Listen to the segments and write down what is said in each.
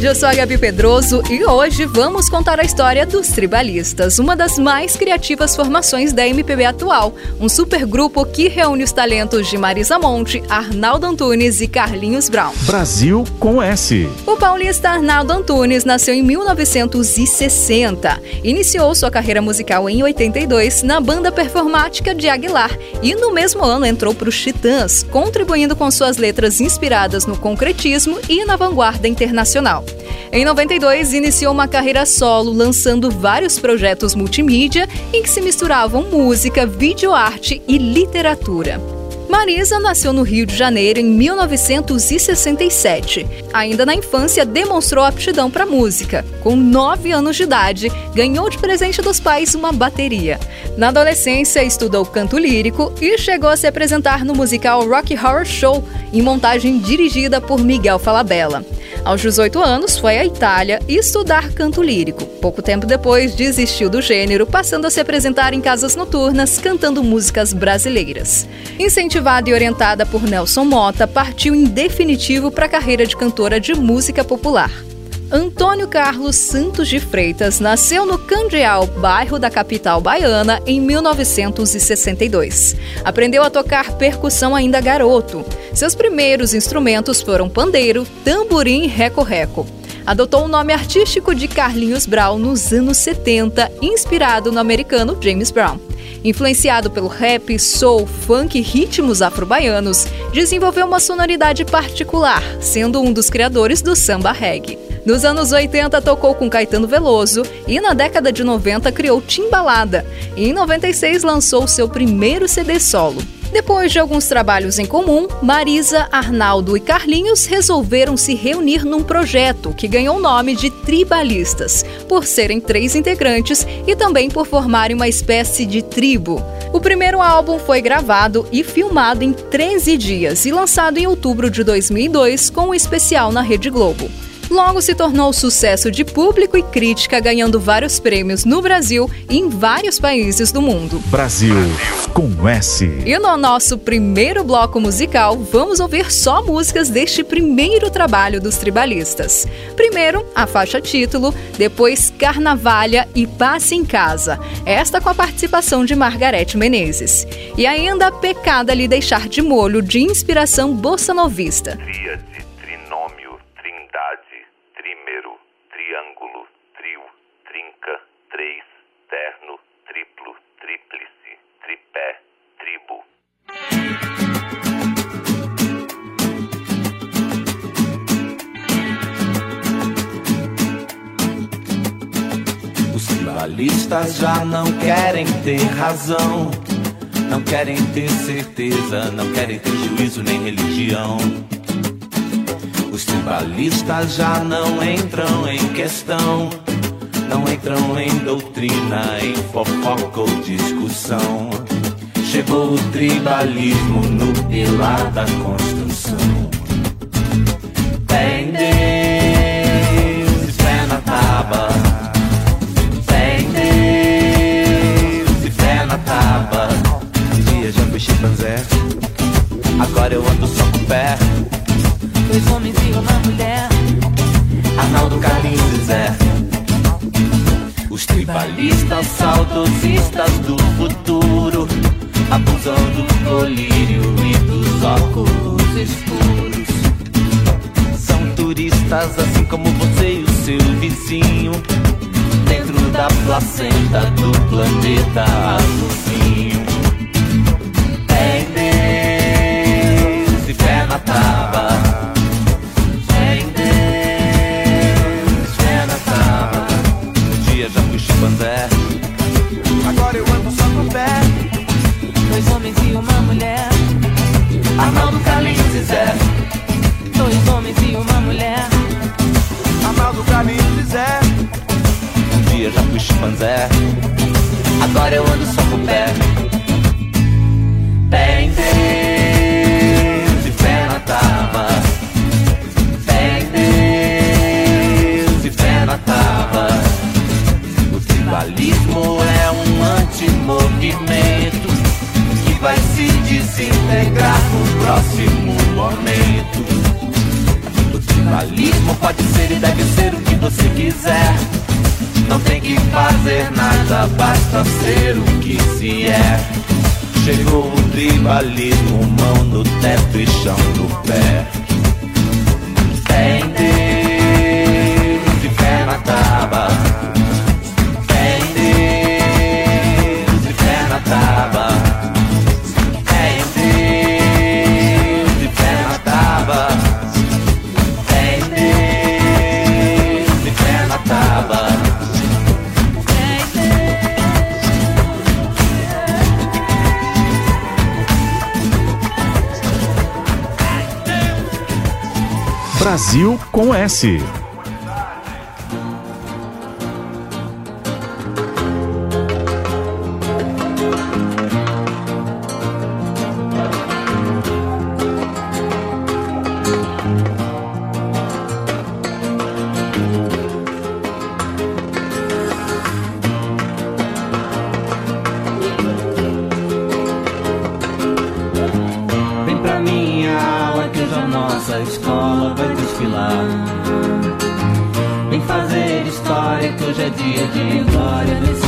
Tarde, eu sou a Gabi Pedroso e hoje vamos contar a história dos Tribalistas, uma das mais criativas formações da MPB atual, um supergrupo que reúne os talentos de Marisa Monte, Arnaldo Antunes e Carlinhos Brown. Brasil com S. O paulista Arnaldo Antunes nasceu em 1960. Iniciou sua carreira musical em 82 na banda performática de Aguilar e no mesmo ano entrou para os Titãs, contribuindo com suas letras inspiradas no concretismo e na vanguarda internacional. Em 92, iniciou uma carreira solo, lançando vários projetos multimídia em que se misturavam música, videoarte e literatura. Marisa nasceu no Rio de Janeiro em 1967. Ainda na infância, demonstrou aptidão para música. Com 9 anos de idade, ganhou de presente dos pais uma bateria. Na adolescência, estudou canto lírico e chegou a se apresentar no musical Rock Horror Show, em montagem dirigida por Miguel Falabella. Aos 18 anos, foi à Itália estudar canto lírico. Pouco tempo depois, desistiu do gênero, passando a se apresentar em casas noturnas cantando músicas brasileiras. Incentivada e orientada por Nelson Mota, partiu em definitivo para a carreira de cantora de música popular. Antônio Carlos Santos de Freitas nasceu no Candial, bairro da capital baiana, em 1962. Aprendeu a tocar percussão ainda garoto. Seus primeiros instrumentos foram pandeiro, tamborim e reco-reco. Adotou o nome artístico de Carlinhos Brown nos anos 70, inspirado no americano James Brown. Influenciado pelo rap, soul, funk e ritmos afro-baianos, desenvolveu uma sonoridade particular, sendo um dos criadores do samba reggae. Nos anos 80 tocou com Caetano Veloso e na década de 90 criou Timbalada. E em 96 lançou seu primeiro CD solo. Depois de alguns trabalhos em comum, Marisa, Arnaldo e Carlinhos resolveram se reunir num projeto que ganhou o nome de Tribalistas, por serem três integrantes e também por formarem uma espécie de tribo. O primeiro álbum foi gravado e filmado em 13 dias e lançado em outubro de 2002 com um especial na Rede Globo. Logo se tornou sucesso de público e crítica, ganhando vários prêmios no Brasil e em vários países do mundo. Brasil com S. E no nosso primeiro bloco musical, vamos ouvir só músicas deste primeiro trabalho dos tribalistas. Primeiro, a faixa título, depois Carnavalha e Passe em Casa. Esta com a participação de Margarete Menezes. E ainda Pecada lhe deixar de molho de inspiração bossa novista. Triângulo, trio, trinca, três, terno, triplo, tríplice, tripé, tribo. Os tribalistas já não querem ter razão, não querem ter certeza, não querem ter juízo nem religião. Tribalistas já não entram em questão, não entram em doutrina, em fofoca ou discussão. Chegou o tribalismo no pilar da construção. Dois homens e uma mulher. Arnaldo Carlinhos e Zé. Os tribalistas saudosistas do futuro abusam do colírio e dos óculos escuros. São turistas assim como você e o seu vizinho. Dentro da placenta do planeta azulzinho. Em Deus e fé na tábua. homens e uma mulher. Arnaldo Calixto Zé. Dois homens e uma mulher. Arnaldo Calixto Zé. Um dia já fui chimpanzé. Agora eu ando só com o pé. Pé em Deus e pé na tábua. Pé Deus e na. O tribalismo é um antimovimento desintegrar no próximo momento. O tribalismo pode ser e deve ser o que você quiser. Não tem que fazer nada, basta ser o que se é. Chegou o tribalismo, mão no teto e chão no pé. Fé em Deus e fé na taba. Brasil com S. é dia de glória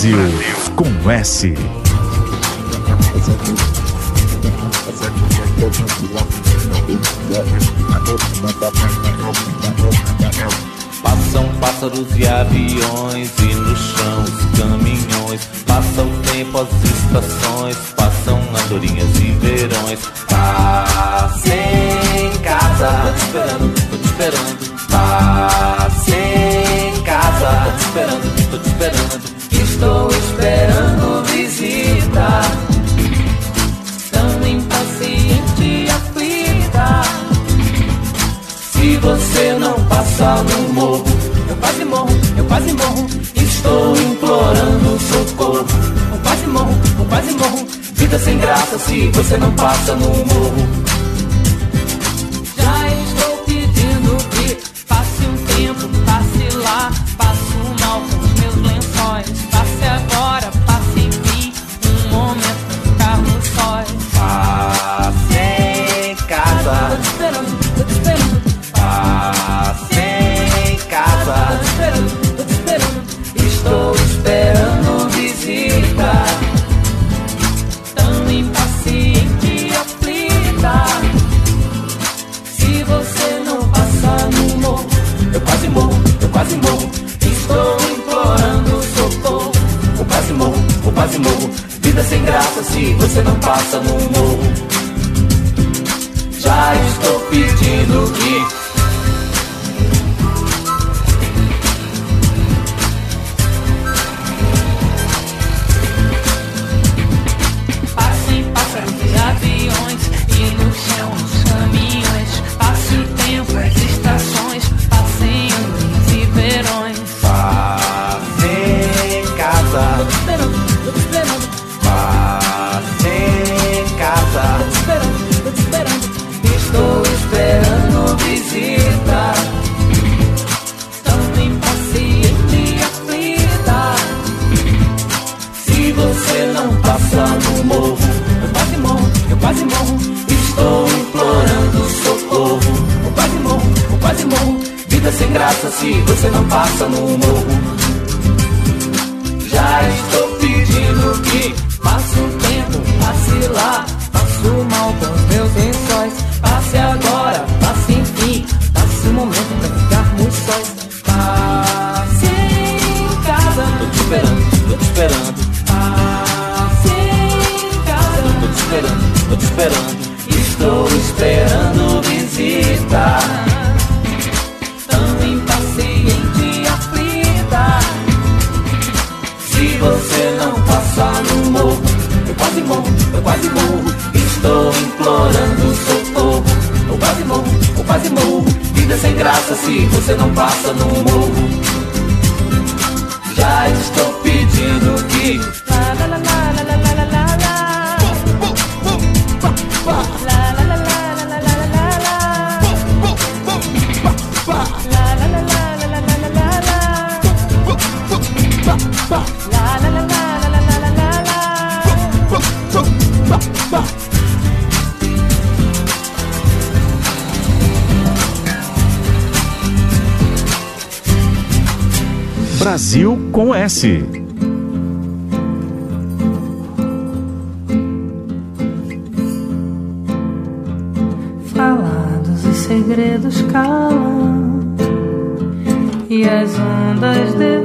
Brasil com S. Passam pássaros e aviões e no chão os caminhões. Passa o tempo, as estações, passam andorinhas e verões. Passa em casa, esperando vida sem graça se você não passa no morro. faça mundo. Já estou pedindo que eu quase morro. Estou implorando socorro. Eu quase morro, eu quase morro. Vida sem graça se você não passa no morro. Já estou pedindo que Brasil com S. Falados e segredos calam e as ondas de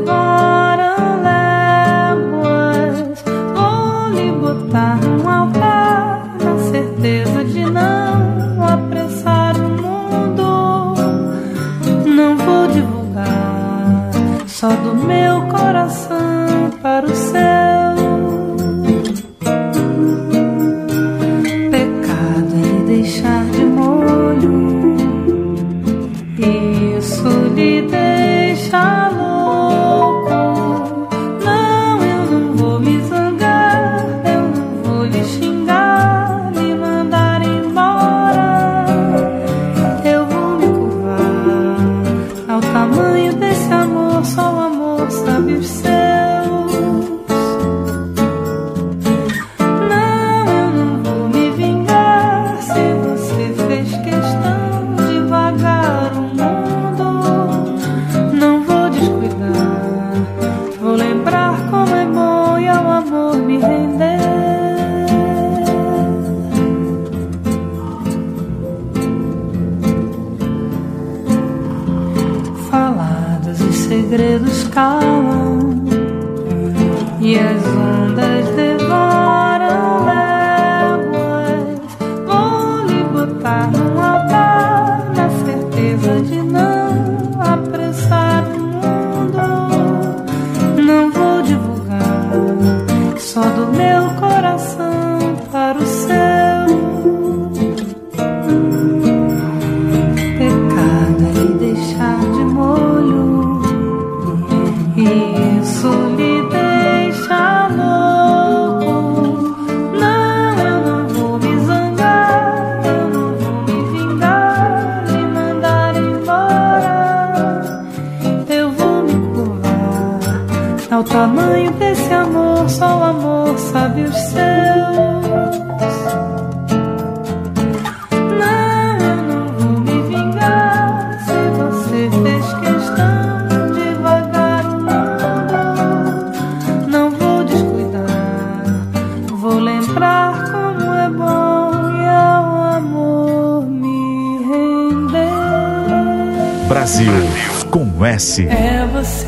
conhece. É você,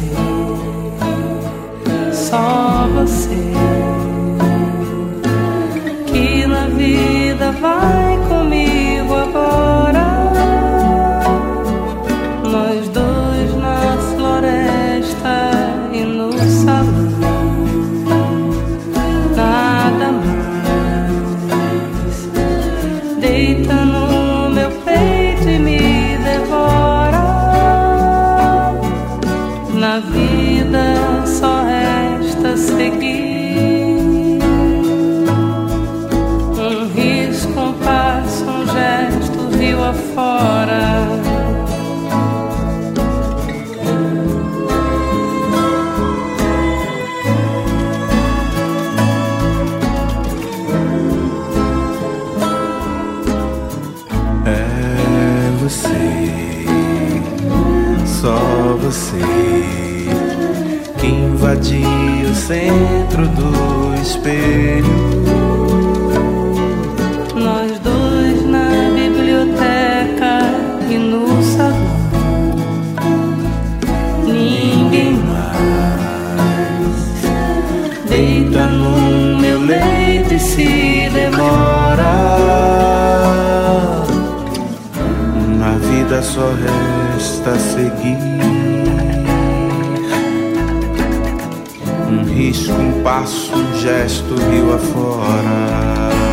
só você, que na vida vai. só resta seguir. Um risco, um passo, um gesto, rio afora.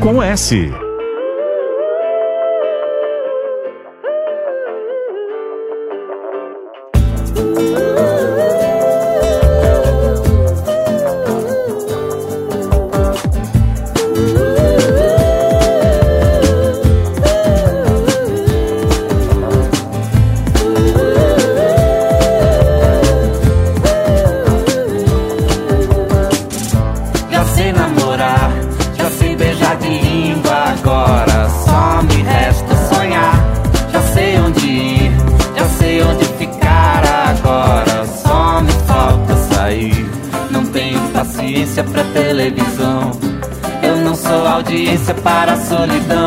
com S. para a solidão.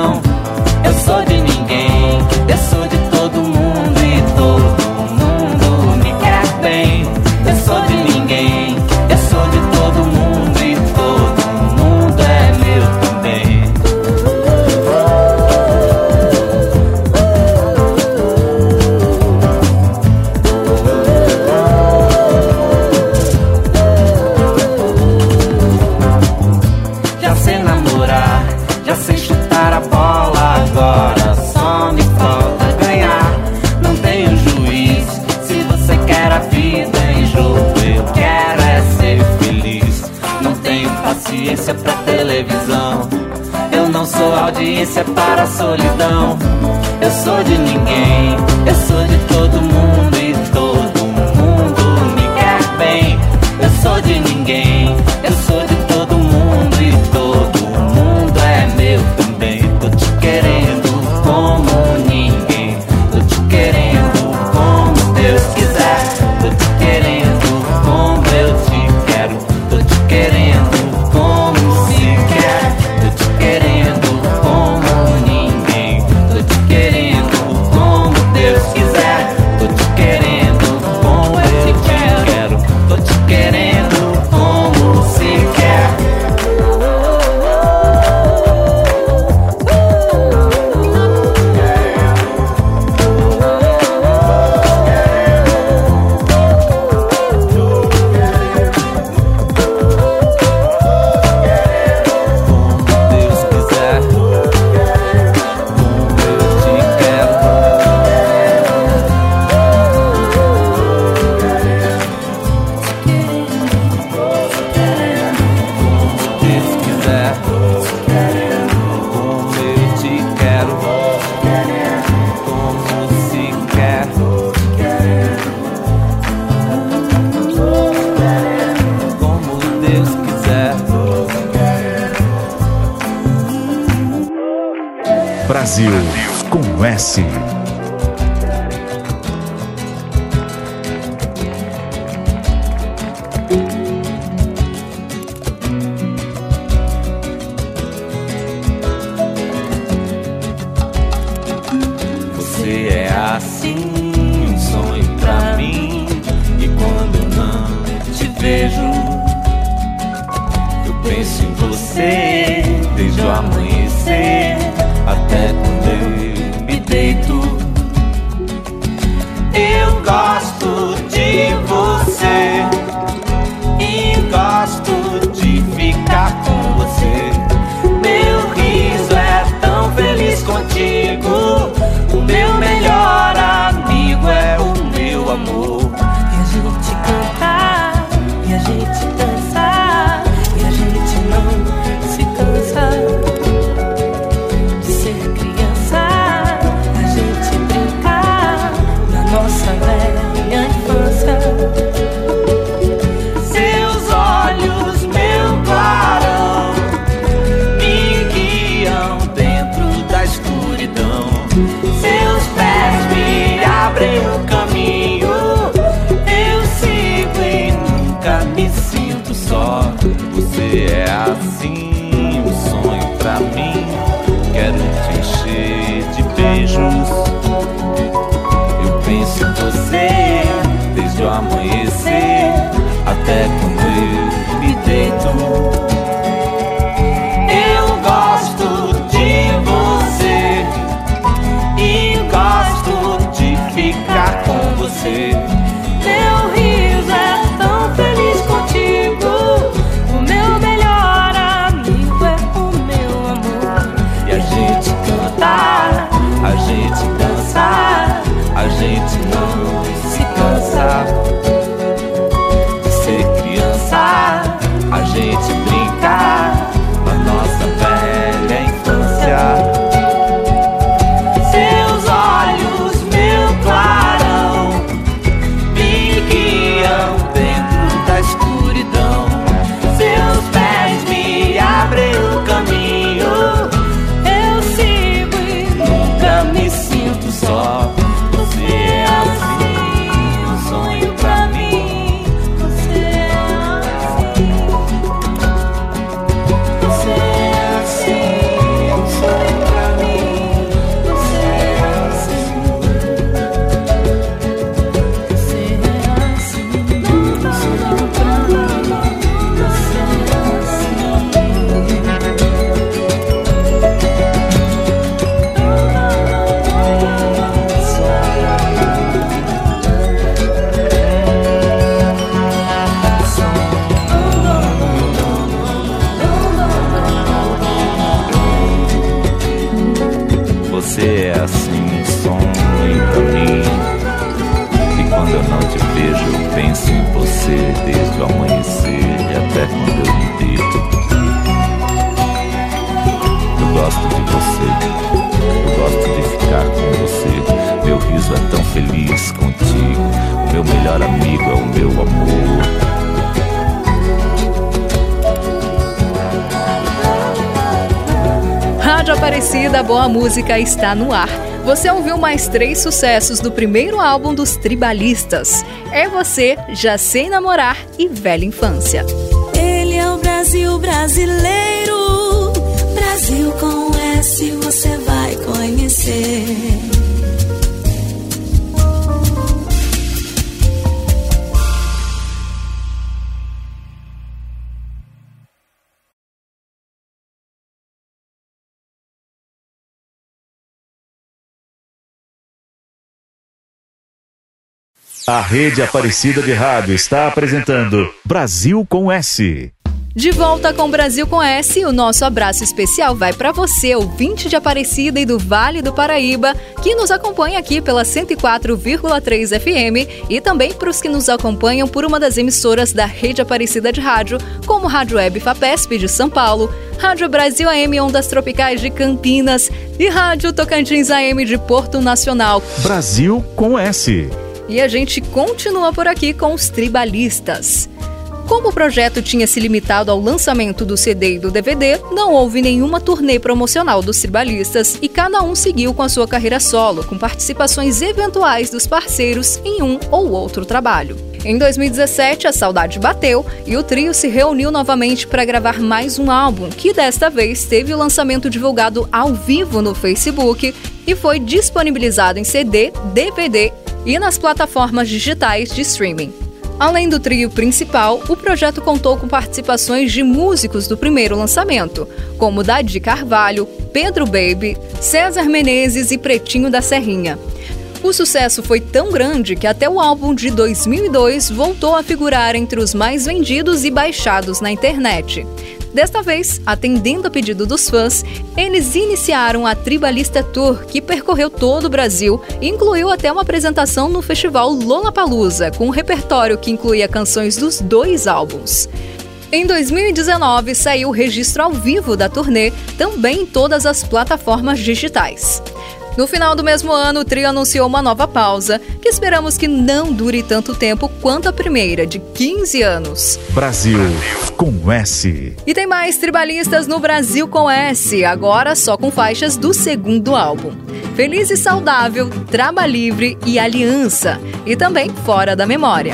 Deito. Música está no ar. Você ouviu mais três sucessos do primeiro álbum dos Tribalistas. É Você, Já Sei Namorar e Velha Infância. Ele é o Brasil brasileiro. Brasil com S você vai conhecer. A Rede Aparecida de Rádio está apresentando Brasil com S. De volta com Brasil com S, o nosso abraço especial vai para você, ouvinte de Aparecida e do Vale do Paraíba, que nos acompanha aqui pela 104,3 FM e também para os que nos acompanham por uma das emissoras da Rede Aparecida de Rádio, como Rádio Web Fapesp de São Paulo, Rádio Brasil AM Ondas Tropicais de Campinas e Rádio Tocantins AM de Porto Nacional. Brasil com S. E a gente continua por aqui com os tribalistas. Como o projeto tinha se limitado ao lançamento do CD e do DVD, não houve nenhuma turnê promocional dos tribalistas e cada um seguiu com a sua carreira solo, com participações eventuais dos parceiros em um ou outro trabalho. Em 2017, a saudade bateu e o trio se reuniu novamente para gravar mais um álbum, que desta vez teve o lançamento divulgado ao vivo no Facebook e foi disponibilizado em CD, DVD e nas plataformas digitais de streaming. Além do trio principal, o projeto contou com participações de músicos do primeiro lançamento, como Dadi Carvalho, Pedro Baby, César Menezes e Pretinho da Serrinha. O sucesso foi tão grande que até o álbum de 2002 voltou a figurar entre os mais vendidos e baixados na internet. Desta vez, atendendo a pedido dos fãs, eles iniciaram a Tribalista Tour, que percorreu todo o Brasil e incluiu até uma apresentação no festival Lollapalooza, com um repertório que incluía canções dos dois álbuns. Em 2019, saiu o registro ao vivo da turnê, também em todas as plataformas digitais. No final do mesmo ano, o trio anunciou uma nova pausa, que esperamos que não dure tanto tempo quanto a primeira, de 15 anos. Brasil com S. E tem mais tribalistas no Brasil com S, agora só com faixas do segundo álbum. Feliz e Saudável, Traba Livre e Aliança. E também Fora da Memória.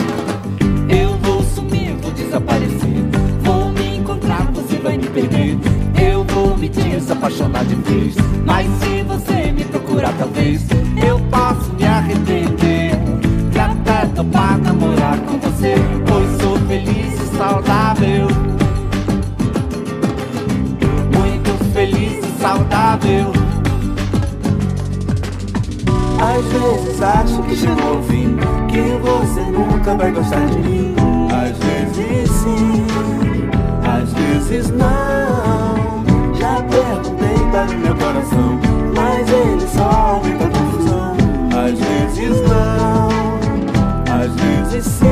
Eu vou sumir, vou desaparecer. Vou me encontrar, você vai me perder. Eu vou me desapaixonar de vez. Mas se você procurar, talvez eu possa me arrepender. De até topar namorar com você. Pois sou feliz e saudável. Muito feliz e saudável. Às vezes acho que chegou o fim, que você nunca vai gostar de mim. Às vezes sim, às vezes não. Já perguntei para meu coração, Às vezes não,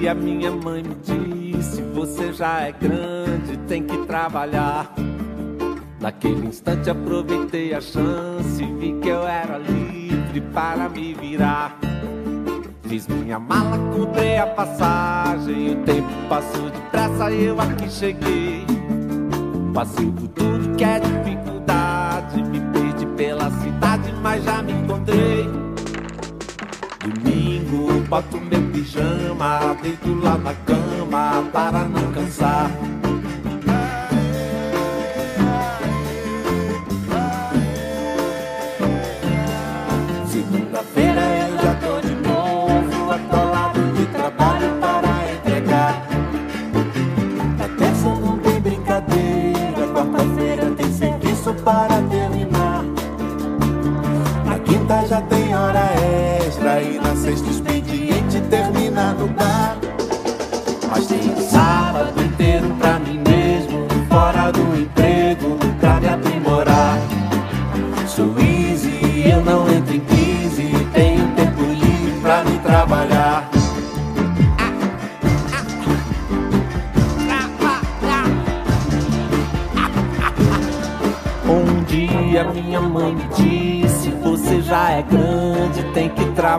dia minha mãe me disse: Você já é grande, tem que trabalhar. Naquele instante aproveitei a chance, vi que eu era livre para me virar. Fiz minha mala, comprei a passagem, o tempo passou depressa e eu aqui cheguei. Passei por tudo que é dificuldade, me perdi pela cidade, mas já me encontrei. Boto meu pijama, deito lá na cama para não cansar.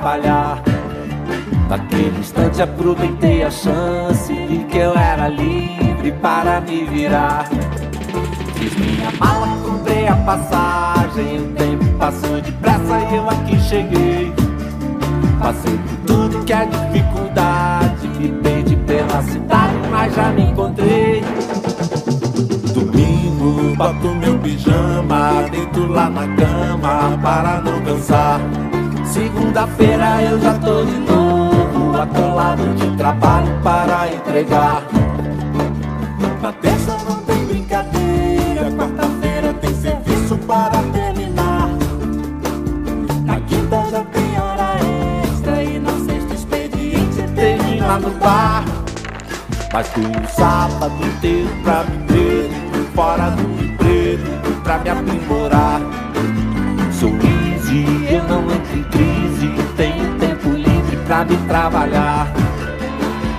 Trabalhar. Naquele instante aproveitei a chance, vi que eu era livre para me virar. Fiz minha mala, comprei a passagem, o tempo passou depressa e eu aqui cheguei. Passei por tudo que é dificuldade, me perdi pela cidade, mas já me encontrei. Domingo, boto meu pijama, deito lá na cama para não cansar. Segunda-feira eu já tô de novo, atolado de trabalho para entregar. Na terça não tem brincadeira, quarta-feira tem serviço para terminar. Na quinta já tem hora extra e na sexta expediente termina no bar. Mas tem um sábado inteiro pra mesmo, fora do emprego, pra me aprimorar. Sou eu não entro em crise, tenho tempo livre pra me trabalhar.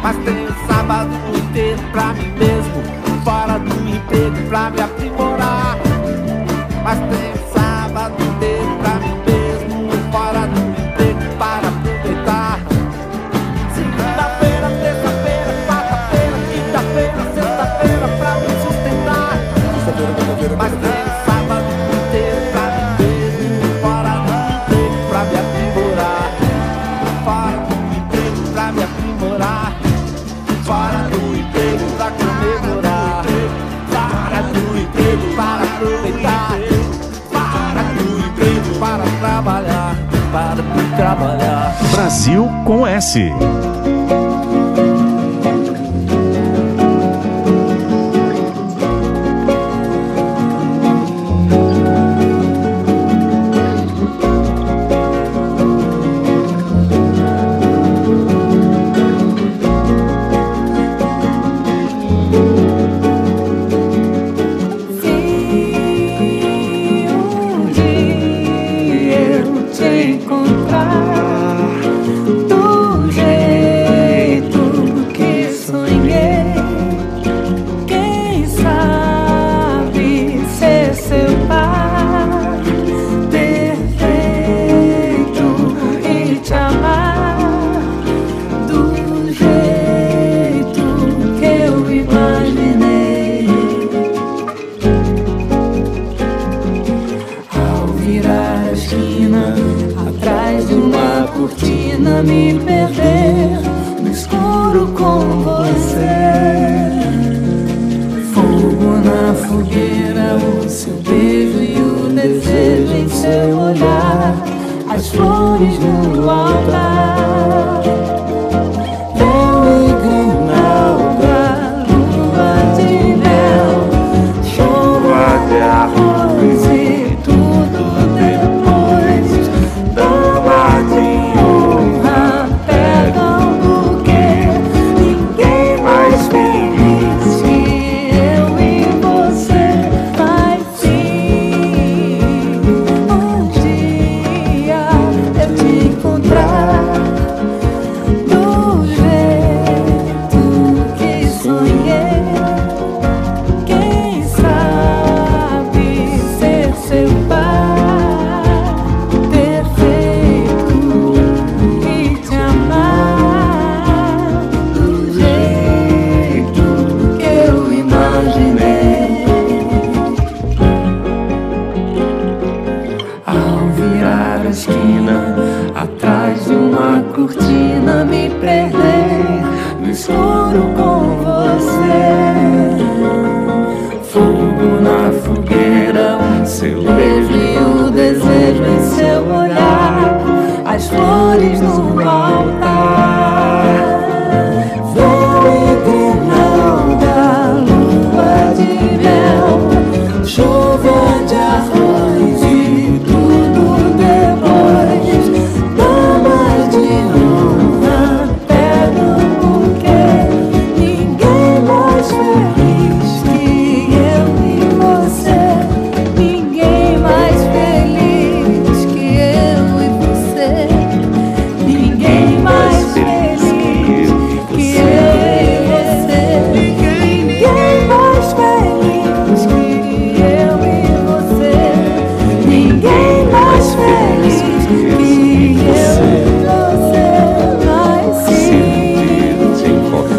Mas tenho sábado inteiro pra mim mesmo, fora do emprego, pra me aprimorar. Mas tenho Brasil com S.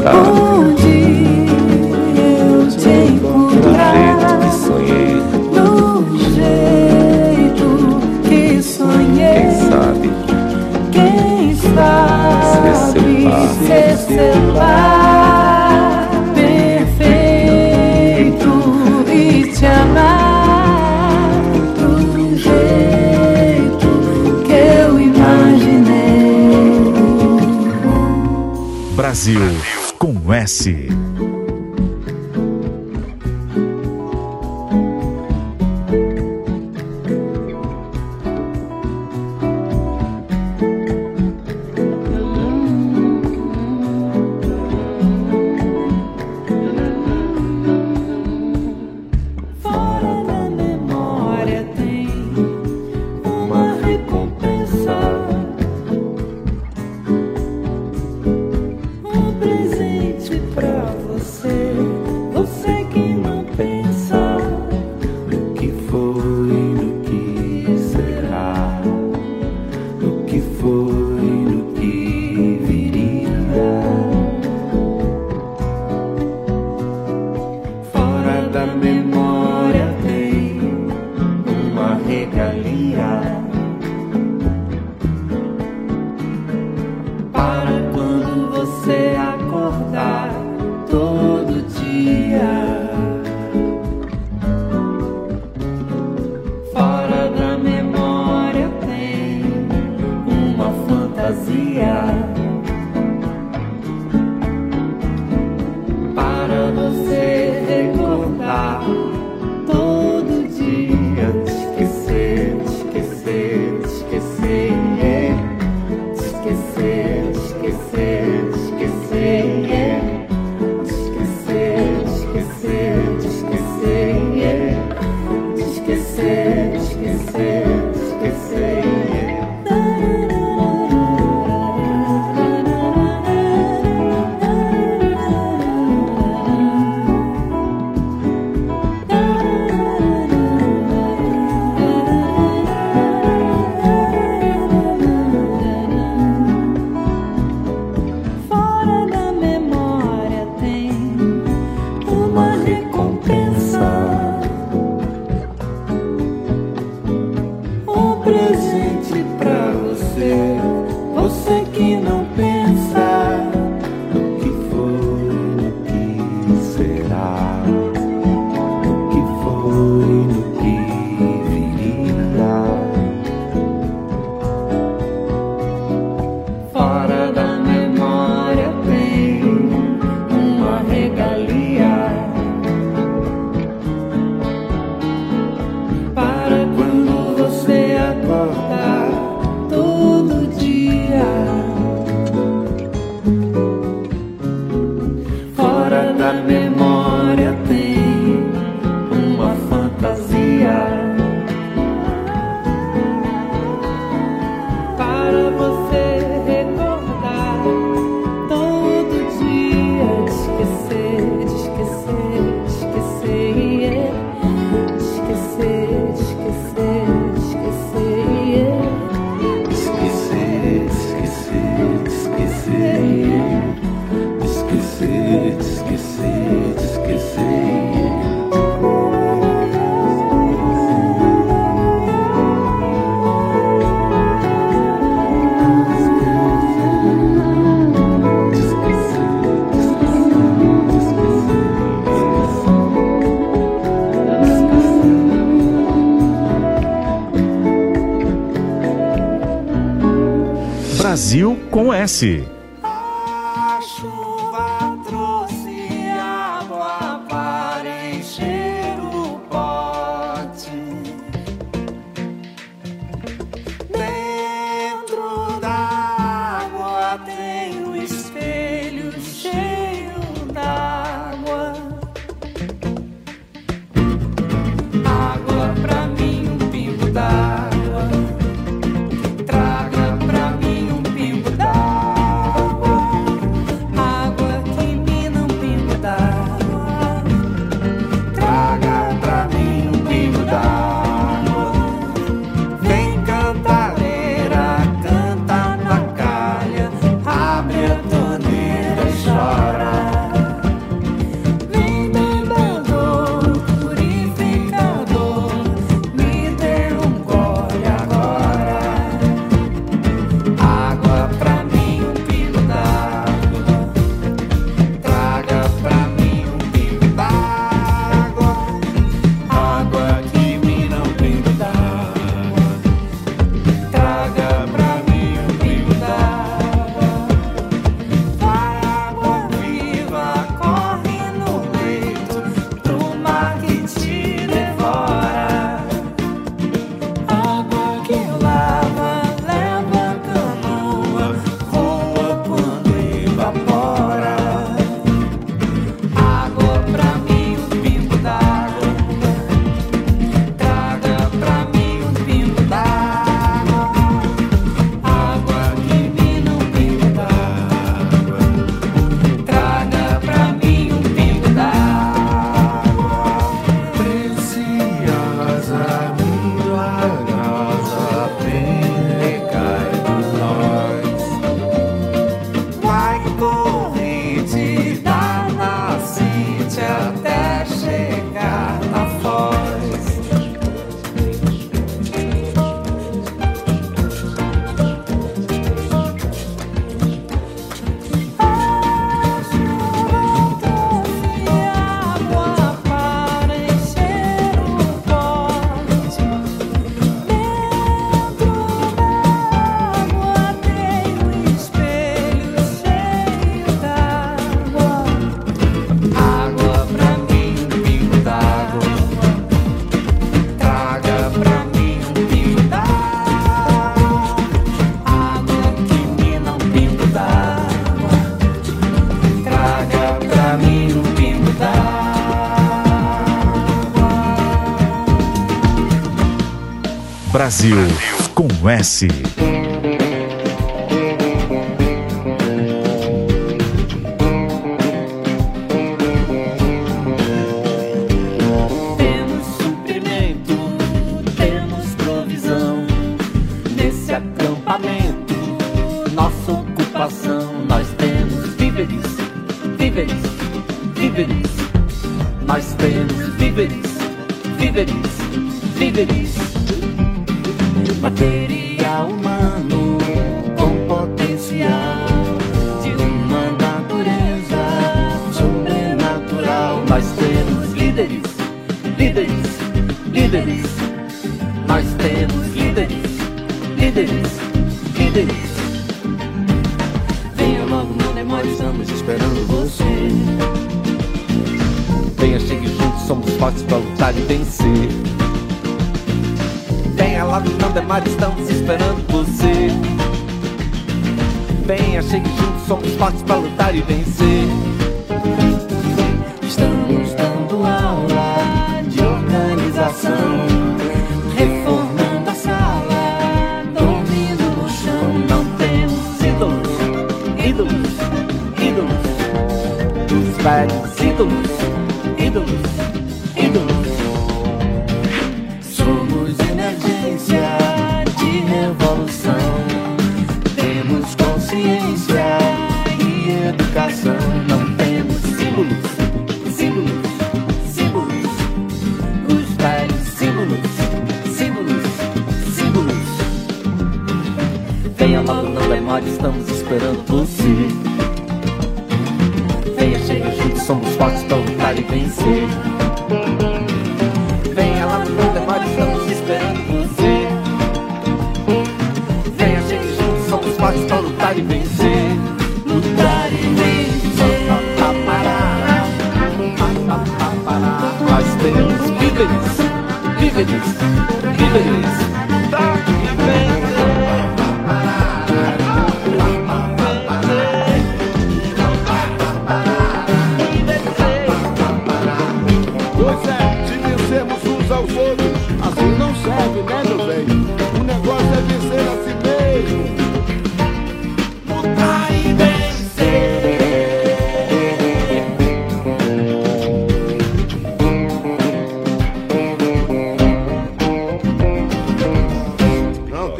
te Fluminense. Brasil com S. lutar e vencer. Estamos dando aula de organização, reformando a sala, dormindo no chão. Não temos ídolos, ídolos, ídolos. Dos velhos ídolos, ídolos. estamos esperando você. Venha, chega junto, somos fortes pra lutar e vencer. Venha lá no meu armário, é estamos esperando você. Venha, chega junto, somos fortes pra lutar e vencer. Lutar e vencer. Nós temos víveres, víveres, víveres.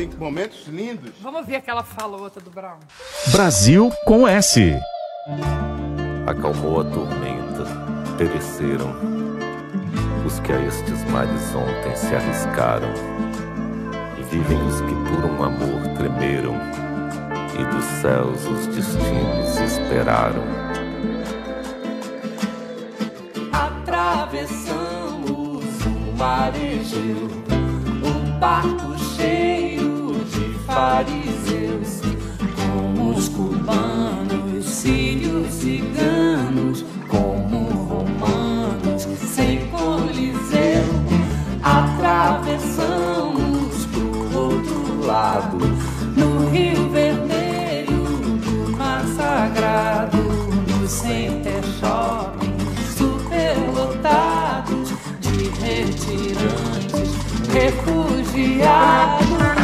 Tem momentos lindos. Vamos ver aquela fala outra do Brown. Brasil com S. acalmou a tormenta, pereceram os que a estes mares ontem se arriscaram. Vivem os que por um amor tremeram, e dos céus os destinos esperaram. Atravessamos o mar Egeu, um barco cheio fariseus, como os cubanos, sírios, ciganos, como romanos, sem coliseu. Atravessamos pro outro lado, no Rio Vermelho, do Mar Sagrado, no Center Shopping, superlotados de retirantes, refugiados.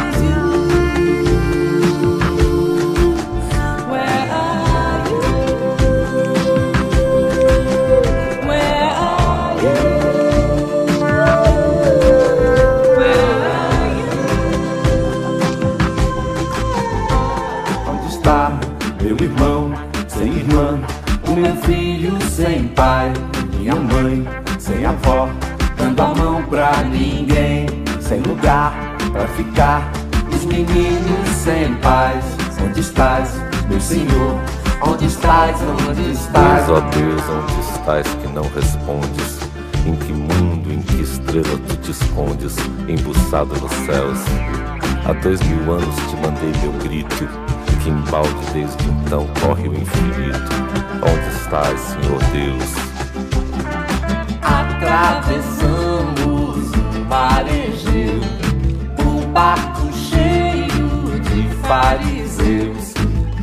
Filho sem pai, minha mãe sem avó, dando a mão pra ninguém, sem lugar pra ficar. Os meninos sem paz, onde estás, meu senhor? Onde estás, onde estás? Deus, ó Deus, onde estás que não respondes? Em que mundo, em que estrela tu te escondes, embuçado nos céus? Há dois mil anos te mandei meu grito, que embalde desde então corre o infinito. Onde estás, Senhor Deus? Atravessamos o mar Egeu, um barco cheio de fariseus,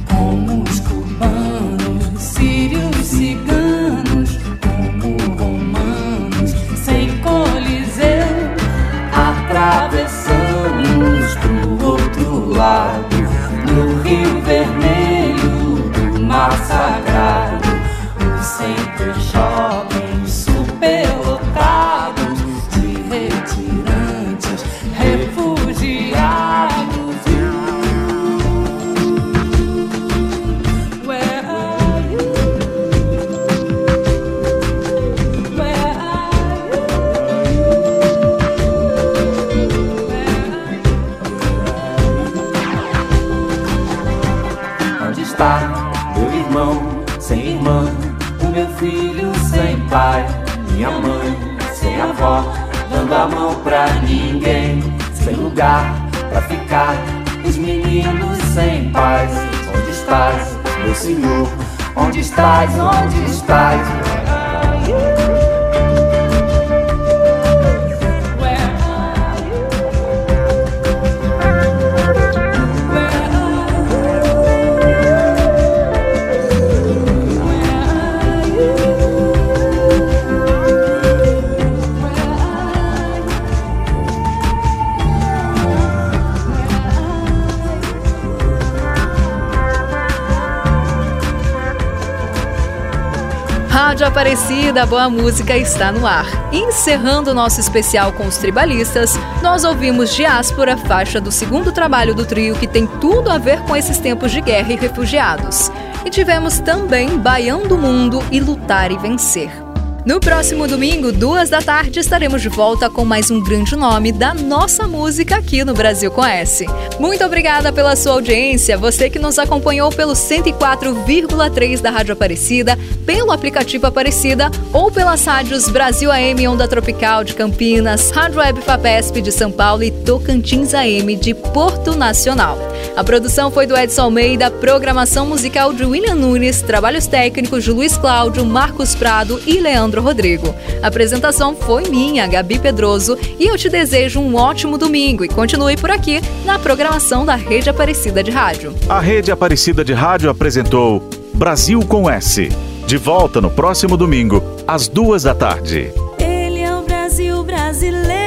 como os cubanos, sírios, ciganos, como romanos, sem coliseu. Atravessamos pro outro lado, o Center pai, minha mãe sem avó, dando a mão pra ninguém, sem lugar pra ficar. Os meninos sem paz, onde estás, meu senhor? Onde estás, onde estás? Aparecida, boa música está no ar. Encerrando nosso especial com os tribalistas, nós ouvimos Diáspora, faixa do segundo trabalho do trio que tem tudo a ver com esses tempos de guerra e refugiados. E tivemos também Baião do Mundo e Lutar e Vencer. No próximo domingo, duas da tarde, estaremos de volta com mais um grande nome da nossa música aqui no Brasil com S. Muito obrigada pela sua audiência, você que nos acompanhou pelo 104,3 da Rádio Aparecida, pelo aplicativo Aparecida ou pelas rádios Brasil AM Onda Tropical de Campinas, Rádio Web Fapesp de São Paulo e Tocantins AM de Porto Nacional. A produção foi do Edson Almeida, programação musical de William Nunes, trabalhos técnicos de Luiz Cláudio, Marcos Prado e Leandro Rodrigo. A apresentação foi minha, Gabi Pedroso, e eu te desejo um ótimo domingo e continue por aqui na programação da Rede Aparecida de Rádio. A Rede Aparecida de Rádio apresentou Brasil com S. De volta no próximo domingo, às duas da tarde. Ele é o Brasil brasileiro.